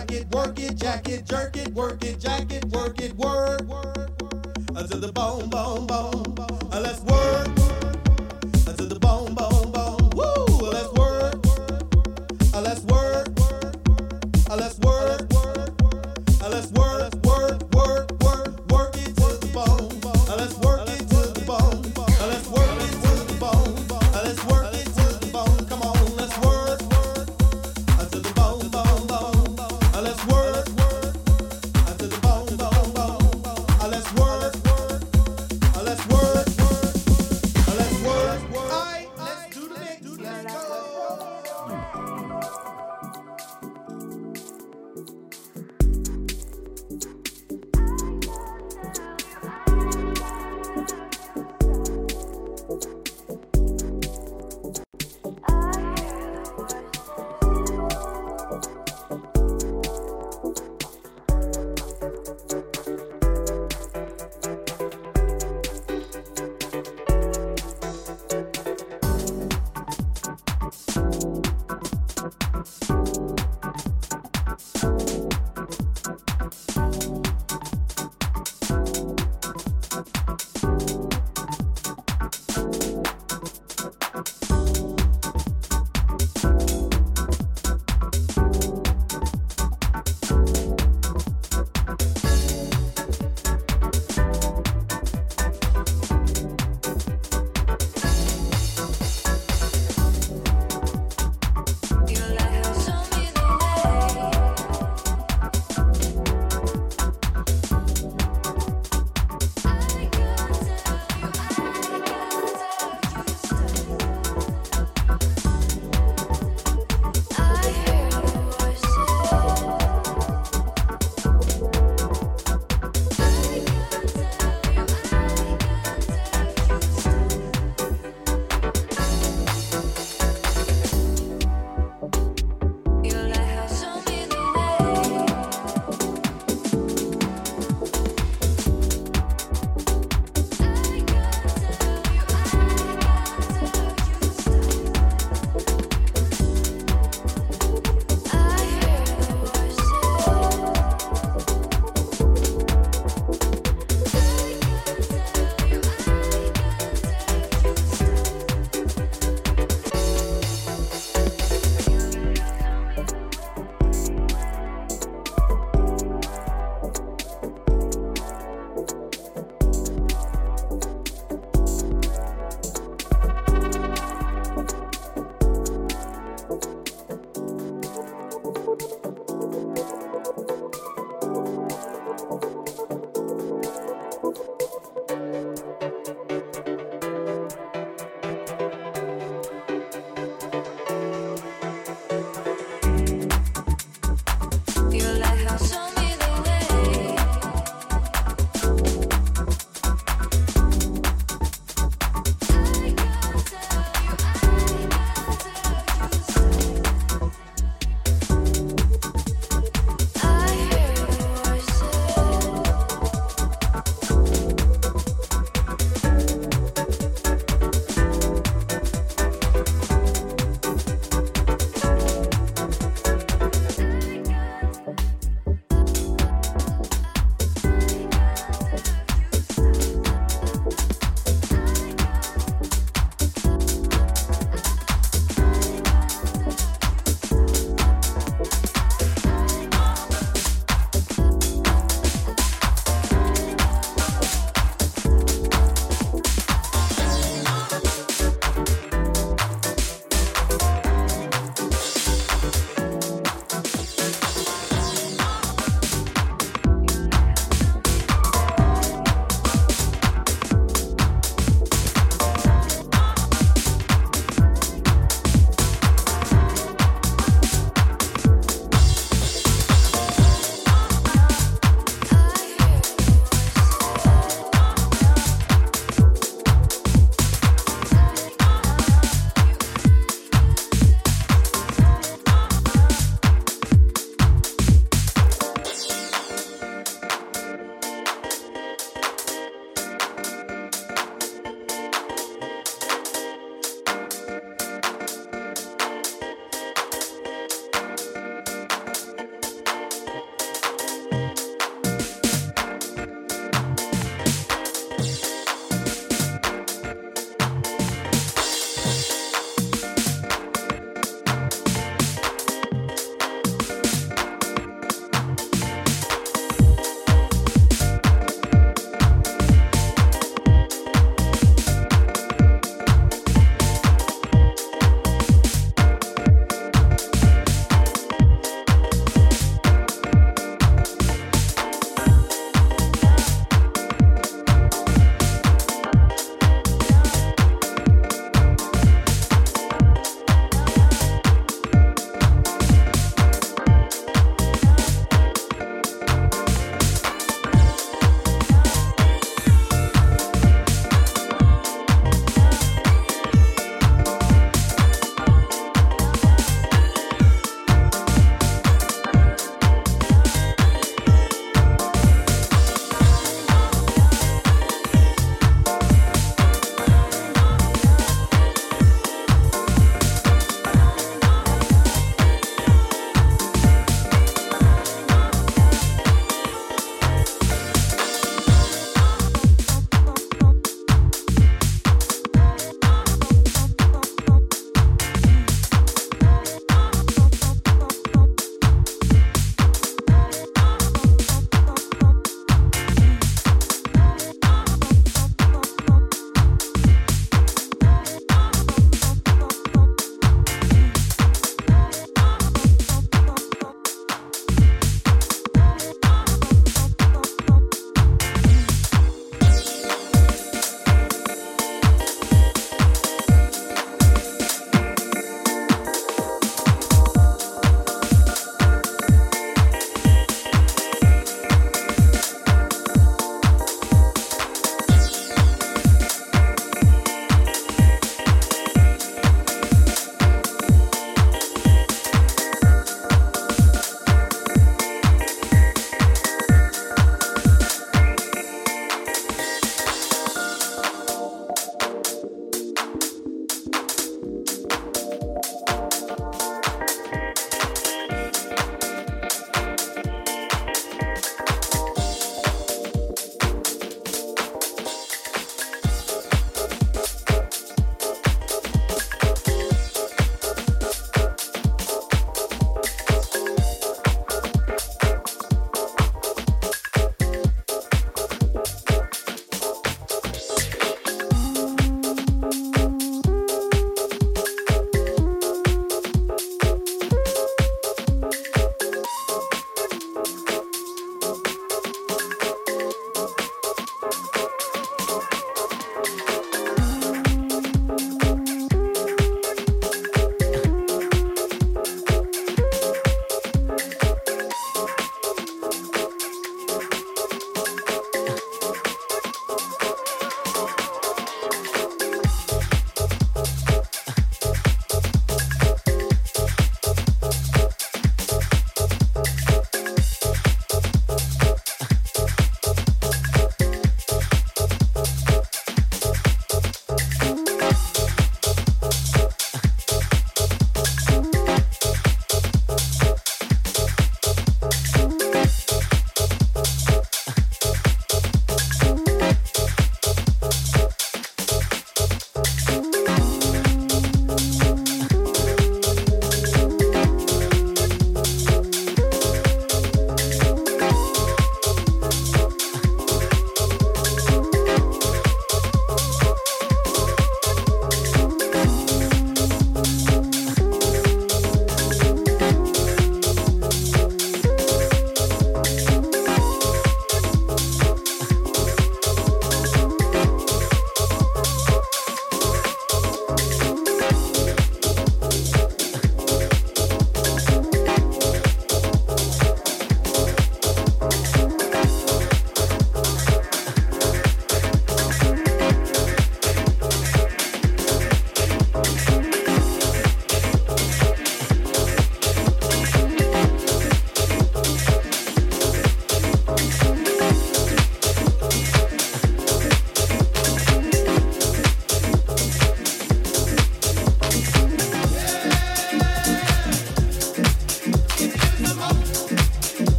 whack it, work it, jack it, jerk it, work it,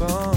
gone.